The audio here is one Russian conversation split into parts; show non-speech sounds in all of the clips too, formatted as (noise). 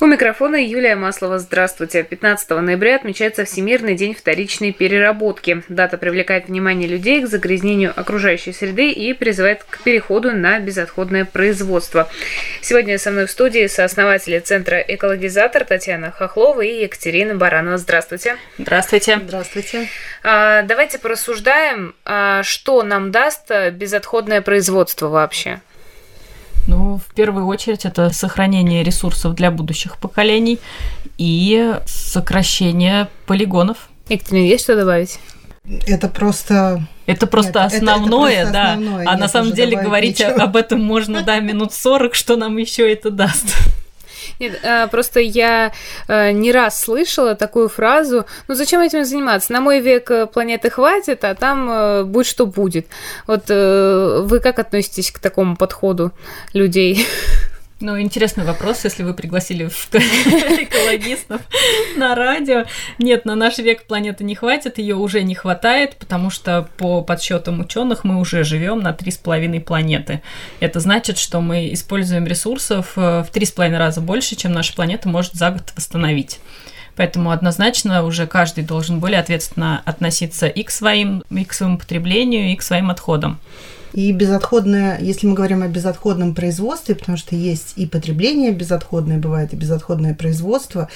У микрофона Юлия Маслова. Здравствуйте. 15 ноября отмечается Всемирный день вторичной переработки. Дата привлекает внимание людей к загрязнению окружающей среды и призывает к переходу на безотходное производство. Сегодня со мной в студии сооснователи Центра «Экологизатор» Татьяна Хохлова и Екатерина Баранова. Здравствуйте. Здравствуйте. Здравствуйте. А, давайте порассуждаем, а, что нам даст безотходное производство вообще. В первую очередь, это сохранение ресурсов для будущих поколений и сокращение полигонов. Екатерина, есть что добавить? Это просто это просто Нет, основное, это, это просто да. Основное. А на самом деле говорить ничего. об этом можно, да, минут 40, что нам еще это даст. Нет, а, просто я а, не раз слышала такую фразу, ну зачем этим заниматься? На мой век э, планеты хватит, а там э, будет что будет. Вот э, вы как относитесь к такому подходу людей? Ну, интересный вопрос, если вы пригласили (laughs) экологистов на радио. Нет, на наш век планеты не хватит, ее уже не хватает, потому что по подсчетам ученых мы уже живем на 3,5 планеты. Это значит, что мы используем ресурсов э, в 3,5 раза больше, чем наша планета может за год восстановить. Поэтому однозначно уже каждый должен более ответственно относиться и к своим, и к своему потреблению, и к своим отходам. И безотходное, если мы говорим о безотходном производстве, потому что есть и потребление безотходное, бывает и безотходное производство.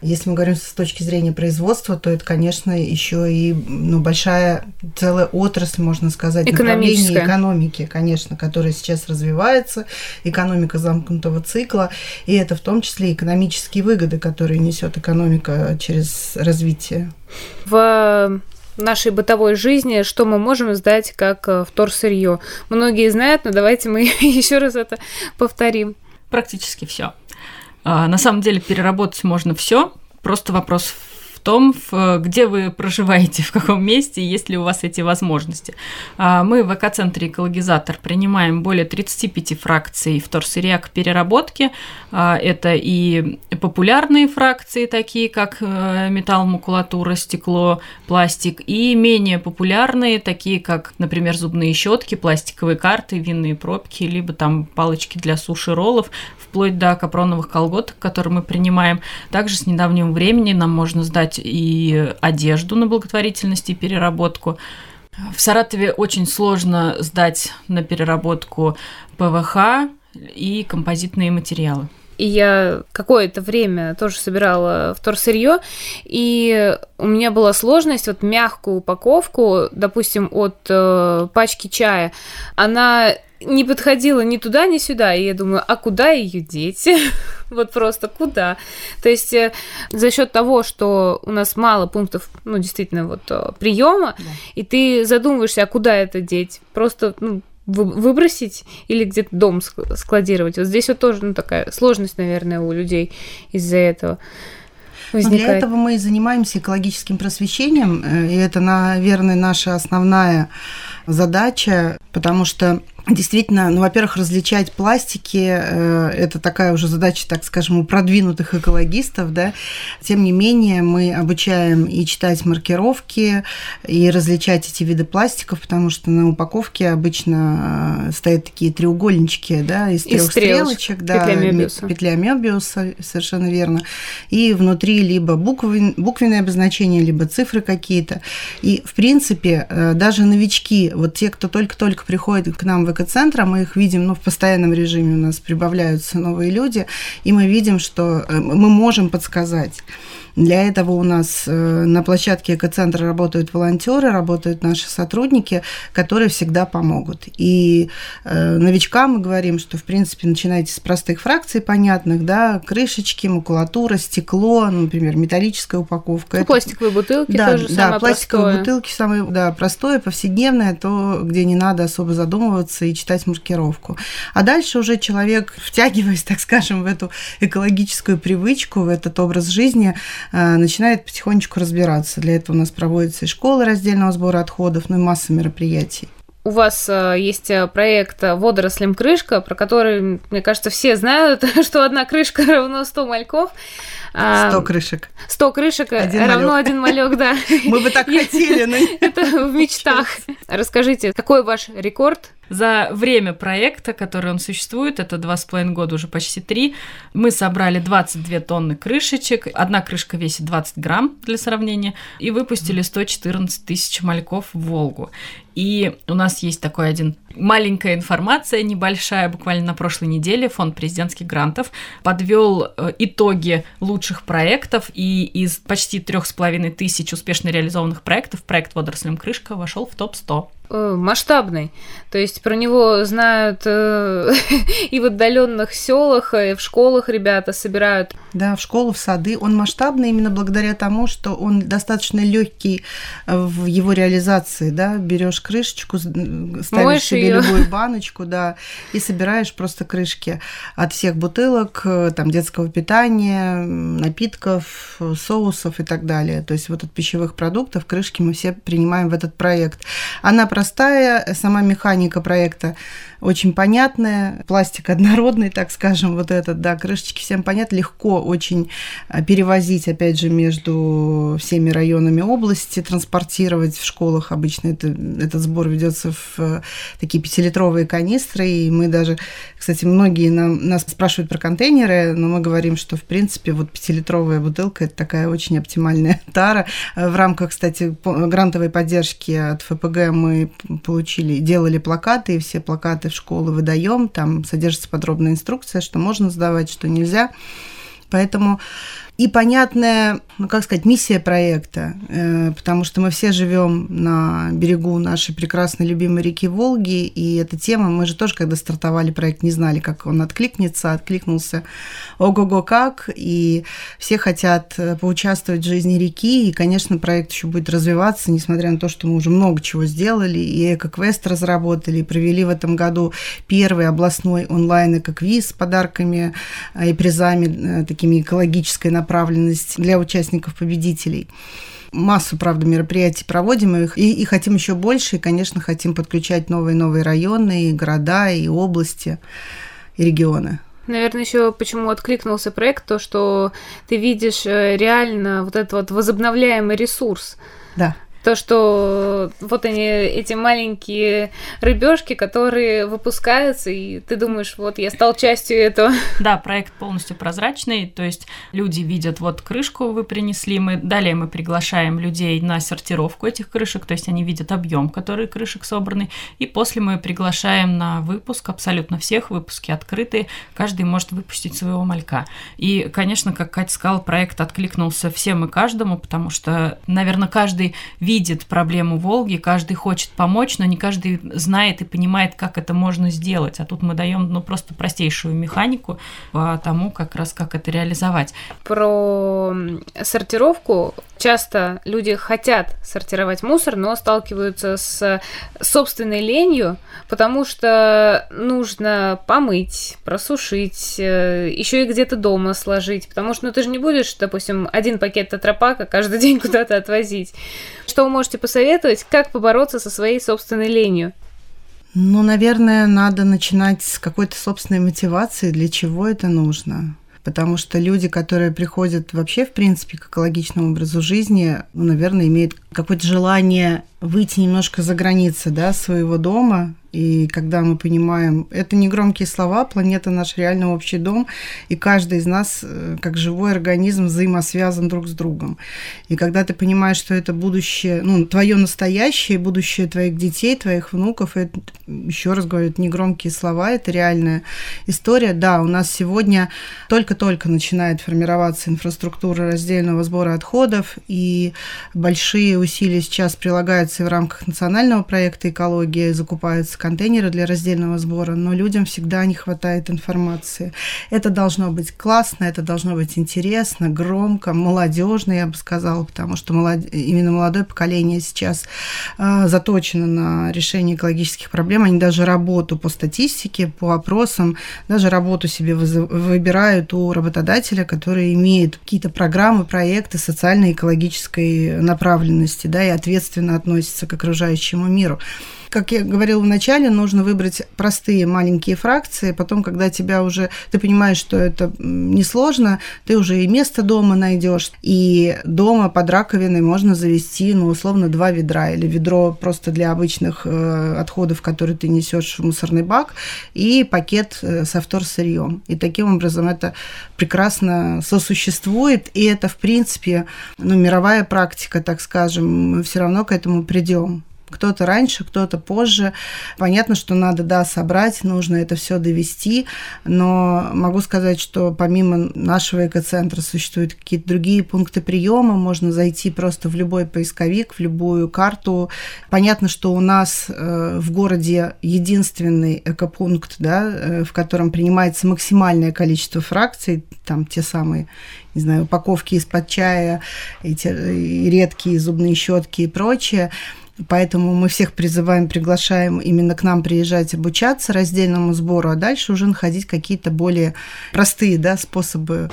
Если мы говорим с точки зрения производства, то это, конечно, еще и ну, большая целая отрасль, можно сказать, направление экономики, конечно, которая сейчас развивается, экономика замкнутого цикла, и это в том числе экономические выгоды, которые несет экономика через развитие. В нашей бытовой жизни, что мы можем сдать как э, вторсырье. Многие знают, но давайте мы (laughs) еще раз это повторим. Практически все. А, на самом деле переработать можно все. Просто вопрос том, где вы проживаете, (laughs) в каком месте, есть ли у вас эти возможности. А, мы в ВК-центре «Экологизатор» принимаем более 35 фракций вторсырья к переработке. А, это и популярные фракции, такие как э, металл, макулатура, стекло, пластик, и менее популярные, такие как, например, зубные щетки, пластиковые карты, винные пробки, либо там палочки для суши роллов, вплоть до капроновых колготок, которые мы принимаем. Также с недавнего времени нам можно сдать и одежду на благотворительность и переработку. В Саратове очень сложно сдать на переработку ПВХ и композитные материалы. И я какое-то время тоже собирала вторсырье, и у меня была сложность вот мягкую упаковку, допустим, от э, пачки чая, она не подходила ни туда, ни сюда. И я думаю, а куда ее деть? (laughs) вот просто куда? То есть э, за счет того, что у нас мало пунктов, ну, действительно, вот э, приема, да. и ты задумываешься, а куда это деть? Просто, ну, выбросить или где-то дом складировать. Вот здесь вот тоже ну, такая сложность, наверное, у людей из-за этого. Возникает. Для этого мы и занимаемся экологическим просвещением, э, и это, наверное, наша основная задача, потому что Действительно, ну, во-первых, различать пластики э, это такая уже задача, так скажем, у продвинутых экологистов, да. Тем не менее, мы обучаем и читать маркировки, и различать эти виды пластиков, потому что на упаковке обычно э, стоят такие треугольнички, да, из трех стрелочек, да, петля Мебиуса. петля Мебиуса, совершенно верно. И внутри либо буквы, буквенные обозначения, либо цифры какие-то. И, в принципе, э, даже новички, вот те, кто только-только приходит к нам в центра, мы их видим, ну, в постоянном режиме у нас прибавляются новые люди, и мы видим, что э, мы можем подсказать. Для этого у нас э, на площадке экоцентра работают волонтеры, работают наши сотрудники, которые всегда помогут. И э, новичкам мы говорим, что, в принципе, начинайте с простых фракций понятных, да, крышечки, макулатура, стекло, например, металлическая упаковка. Ну. Пластиковые бутылки да, тоже да, самое пластиковые простое. бутылки самое да, простое, повседневное, то, где не надо особо задумываться и читать маркировку. А дальше уже человек, (laughs) втягиваясь, так скажем, в эту экологическую привычку, в этот образ жизни, начинает потихонечку разбираться. Для этого у нас проводятся и школы раздельного сбора отходов, ну и масса мероприятий. у вас э, есть э, проект «Водорослям крышка», про который, мне кажется, все знают, (laughs) что одна крышка (laughs) равно 100 мальков. 100 а, крышек. 100 крышек один равно малек. один малек, да. (laughs) Мы бы так хотели. Но... Это в мечтах. Расскажите, какой ваш рекорд за время проекта, который он существует, это два с половиной года, уже почти три, мы собрали 22 тонны крышечек. Одна крышка весит 20 грамм, для сравнения, и выпустили 114 тысяч мальков в Волгу. И у нас есть такой один маленькая информация, небольшая, буквально на прошлой неделе фонд президентских грантов подвел э, итоги лучших проектов, и из почти трех с половиной тысяч успешно реализованных проектов проект «Водорослям крышка» вошел в топ-100. Э, масштабный. То есть про него знают э, (laughs) и в отдаленных селах, и в школах ребята собирают. Да, в школу, в сады. Он масштабный именно благодаря тому, что он достаточно легкий в его реализации. Да? Берешь крышечку, ставишь Моешь себе её. любую баночку, да, и собираешь просто крышки от всех бутылок, э, там детского питания, напитков, соусов и так далее. То есть вот от пищевых продуктов крышки мы все принимаем в этот проект. Она простая, сама механика проекта очень понятная, пластик однородный, так скажем, вот этот, да, крышечки всем понятно, легко очень а, перевозить, опять же, между всеми районами области, транспортировать в школах. Обычно это, этот сбор ведется в э, такие пятилитровые канистры, и мы даже, кстати, многие нам, нас спрашивают про контейнеры, но мы говорим, что, в принципе, вот пятилитровая бутылка – это такая очень оптимальная (laughs) тара. В рамках, кстати, грантовой поддержки от ФПГ мы получили, делали плакаты, и все плакаты в школы выдаем, там содержится подробная инструкция, что можно сдавать, что нельзя. Поэтому и понятная, ну как сказать, миссия проекта, э, потому что мы все живем на берегу нашей прекрасной любимой реки Волги, и эта тема, мы же тоже, когда стартовали проект, не знали, как он откликнется, откликнулся ого-го как, и все хотят э, поучаствовать в жизни реки, и, конечно, проект еще будет развиваться, несмотря на то, что мы уже много чего сделали, и эко-квест разработали, и провели в этом году первый областной онлайн-эко-квиз с подарками э, и призами такими экологической направленности направленность для участников-победителей. Массу, правда, мероприятий проводим их и, и хотим еще больше, и, конечно, хотим подключать новые новые районы, и города, и области, и регионы. Наверное, еще почему откликнулся проект, то, что ты видишь э, реально вот этот вот возобновляемый ресурс. Да. То, что вот они, эти маленькие рыбешки, которые выпускаются, и ты думаешь, вот я стал частью этого. Да, проект полностью прозрачный, то есть люди видят, вот крышку вы принесли, мы далее мы приглашаем людей на сортировку этих крышек, то есть они видят объем, который крышек собраны, и после мы приглашаем на выпуск абсолютно всех, выпуски открытые, каждый может выпустить своего малька. И, конечно, как Катя сказала, проект откликнулся всем и каждому, потому что, наверное, каждый видит проблему Волги, каждый хочет помочь, но не каждый знает и понимает, как это можно сделать. А тут мы даем ну, просто простейшую механику по тому, как раз как это реализовать. Про сортировку часто люди хотят сортировать мусор, но сталкиваются с собственной ленью, потому что нужно помыть, просушить, э, еще и где-то дома сложить, потому что ну, ты же не будешь, допустим, один пакет тетрапака каждый (laughs) день куда-то отвозить. Что вы можете посоветовать, как побороться со своей собственной ленью? Ну, наверное, надо начинать с какой-то собственной мотивации, для чего это нужно. Потому что люди, которые приходят вообще, в принципе, к экологичному образу жизни, ну, наверное, имеют какое-то желание выйти немножко за границы да, своего дома, и когда мы понимаем, это не громкие слова, планета наш реально общий дом, и каждый из нас, э, как живой организм, взаимосвязан друг с другом. И когда ты понимаешь, что это будущее, ну, твое настоящее, будущее твоих детей, твоих внуков, это, еще раз говорю, это не громкие слова, это реальная история. Да, у нас сегодня только-только начинает формироваться инфраструктура раздельного сбора отходов, и большие усилия сейчас прилагаются и в рамках национального проекта экологии, закупаются контейнеры для раздельного сбора, но людям всегда не хватает информации. Это должно быть классно, это должно быть интересно, громко, молодежно, я бы сказала, потому что молод... именно молодое поколение сейчас э, заточено на решение экологических проблем. Они даже работу по статистике, по опросам, даже работу себе выбирают у работодателя, который имеет какие-то программы, проекты социально-экологической направленности, да, и ответственно относится к окружающему миру. Как я говорила вначале, нужно выбрать простые маленькие фракции, потом, когда тебя уже, ты понимаешь, что это несложно, ты уже и место дома найдешь, и дома под раковиной можно завести, ну, условно, два ведра или ведро просто для обычных э, отходов, которые ты несешь в мусорный бак, и пакет э, со вторсырьем. И таким образом это прекрасно сосуществует, и это, в принципе, ну, мировая практика, так скажем, мы все равно к этому придем. Кто-то раньше, кто-то позже. Понятно, что надо, да, собрать, нужно это все довести, но могу сказать, что помимо нашего экоцентра существуют какие-то другие пункты приема, можно зайти просто в любой поисковик, в любую карту. Понятно, что у нас э, в городе единственный экопункт, да, э, в котором принимается максимальное количество фракций, там те самые не знаю, упаковки из-под чая, эти редкие зубные щетки и прочее. Поэтому мы всех призываем, приглашаем именно к нам приезжать обучаться раздельному сбору, а дальше уже находить какие-то более простые да, способы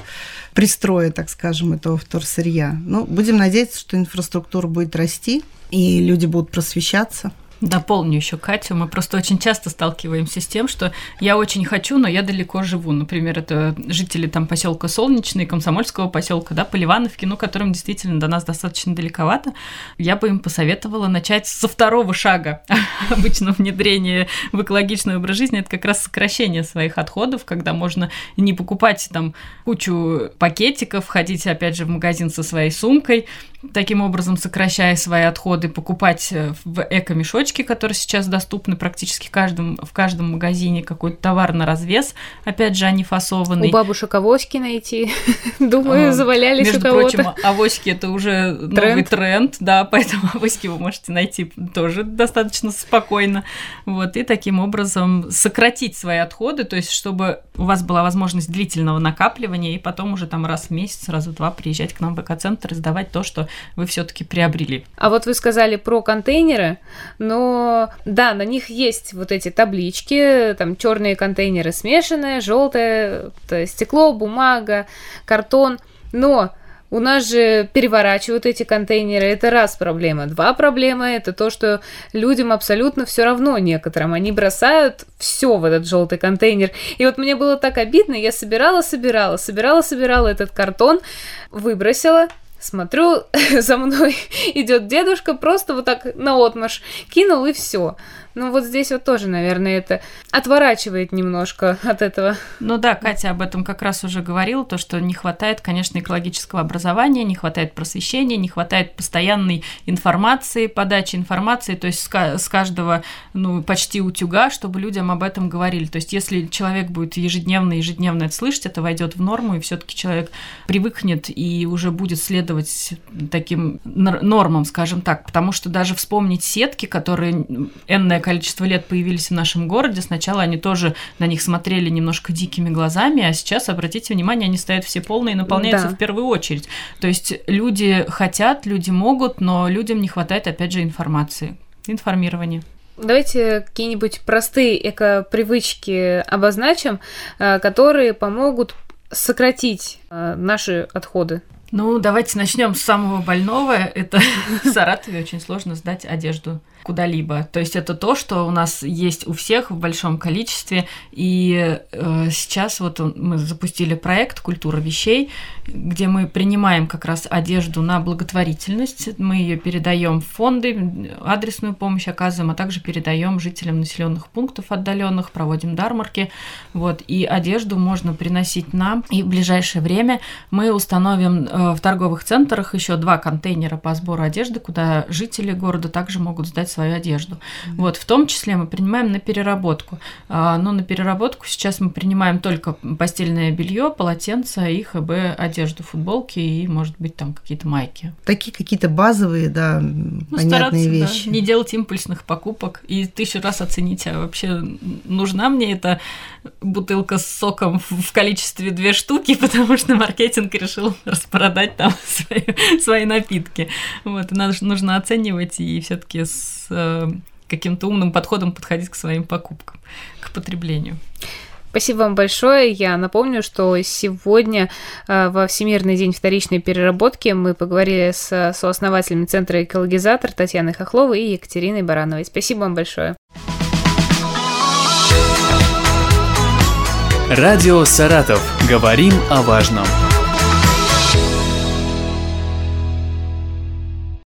пристроя, так скажем, этого вторсырья. Ну, будем надеяться, что инфраструктура будет расти, и люди будут просвещаться. Дополню еще Катю. Мы просто очень часто сталкиваемся с тем, что я очень хочу, но я далеко живу. Например, это жители там поселка Солнечный, Комсомольского поселка, да, Поливановки, ну, которым действительно до нас достаточно далековато. Я бы им посоветовала начать со второго шага (laughs) обычно внедрения в экологичный образ жизни. Это как раз сокращение своих отходов, когда можно не покупать там кучу пакетиков, ходить опять же в магазин со своей сумкой, таким образом сокращая свои отходы, покупать э, в эко-мешочки, которые сейчас доступны практически каждом, в каждом магазине, какой-то товар на развес, опять же, они фасованный. У бабушек авоськи найти, (laughs) думаю, завалялись Между у кого-то. прочим, авоськи это уже новый тренд, да, (laughs) поэтому авоськи вы можете найти тоже достаточно спокойно, вот, и таким образом сократить свои отходы, то есть чтобы у вас была возможность длительного накапливания, и потом уже там раз в месяц, раз в два приезжать к нам в экоцентр и сдавать то, что вы все-таки приобрели. А вот вы сказали про контейнеры, но да, на них есть вот эти таблички, там черные контейнеры смешанные, желтое стекло, бумага, картон, но у нас же переворачивают эти контейнеры. Это раз проблема. Два проблема это то, что людям абсолютно все равно некоторым. Они бросают все в этот желтый контейнер. И вот мне было так обидно, я собирала, собирала, собирала, собирала этот картон, выбросила, Смотрю, (laughs) за мной (laughs) идет дедушка, просто вот так на отмаш кинул и все. Ну вот здесь вот тоже, наверное, это отворачивает немножко от этого. Ну да, Катя об этом как раз уже говорила, то, что не хватает, конечно, экологического образования, не хватает просвещения, не хватает постоянной информации, подачи информации, то есть с каждого, ну, почти утюга, чтобы людям об этом говорили. То есть если человек будет ежедневно, ежедневно это слышать, это войдет в норму, и все-таки человек привыкнет и уже будет следовать таким нормам, скажем так, потому что даже вспомнить сетки, которые энное количество лет появились в нашем городе. Сначала они тоже на них смотрели немножко дикими глазами, а сейчас, обратите внимание, они стоят все полные и наполняются да. в первую очередь. То есть люди хотят, люди могут, но людям не хватает, опять же, информации, информирования. Давайте какие-нибудь простые эко-привычки обозначим, э, которые помогут сократить э, наши отходы. Ну, давайте начнем с самого больного. Это (laughs) в Саратове очень сложно сдать одежду куда-либо. То есть это то, что у нас есть у всех в большом количестве. И э, сейчас вот мы запустили проект «Культура вещей», где мы принимаем как раз одежду на благотворительность. Мы ее передаем в фонды, адресную помощь оказываем, а также передаем жителям населенных пунктов отдаленных, проводим дармарки. Вот, и одежду можно приносить нам. И в ближайшее время мы установим э, в торговых центрах еще два контейнера по сбору одежды, куда жители города также могут сдать свою одежду. Mm-hmm. Вот, в том числе мы принимаем на переработку. А, но на переработку сейчас мы принимаем только постельное белье, полотенца и ХБ одежду, футболки и, может быть, там какие-то майки. Такие какие-то базовые, да, ну, понятные вещи. Да, не делать импульсных покупок и тысячу раз оценить, а вообще нужна мне эта бутылка с соком в количестве две штуки, (laughs) потому что маркетинг решил распродать там (laughs) свои, свои напитки. Вот, и нужно оценивать и все-таки с э, каким-то умным подходом подходить к своим покупкам, к потреблению. Спасибо вам большое. Я напомню, что сегодня э, во Всемирный день вторичной переработки мы поговорили с сооснователями Центра «Экологизатор» Татьяной Хохловой и Екатериной Барановой. Спасибо вам большое. Радио «Саратов». Говорим о важном.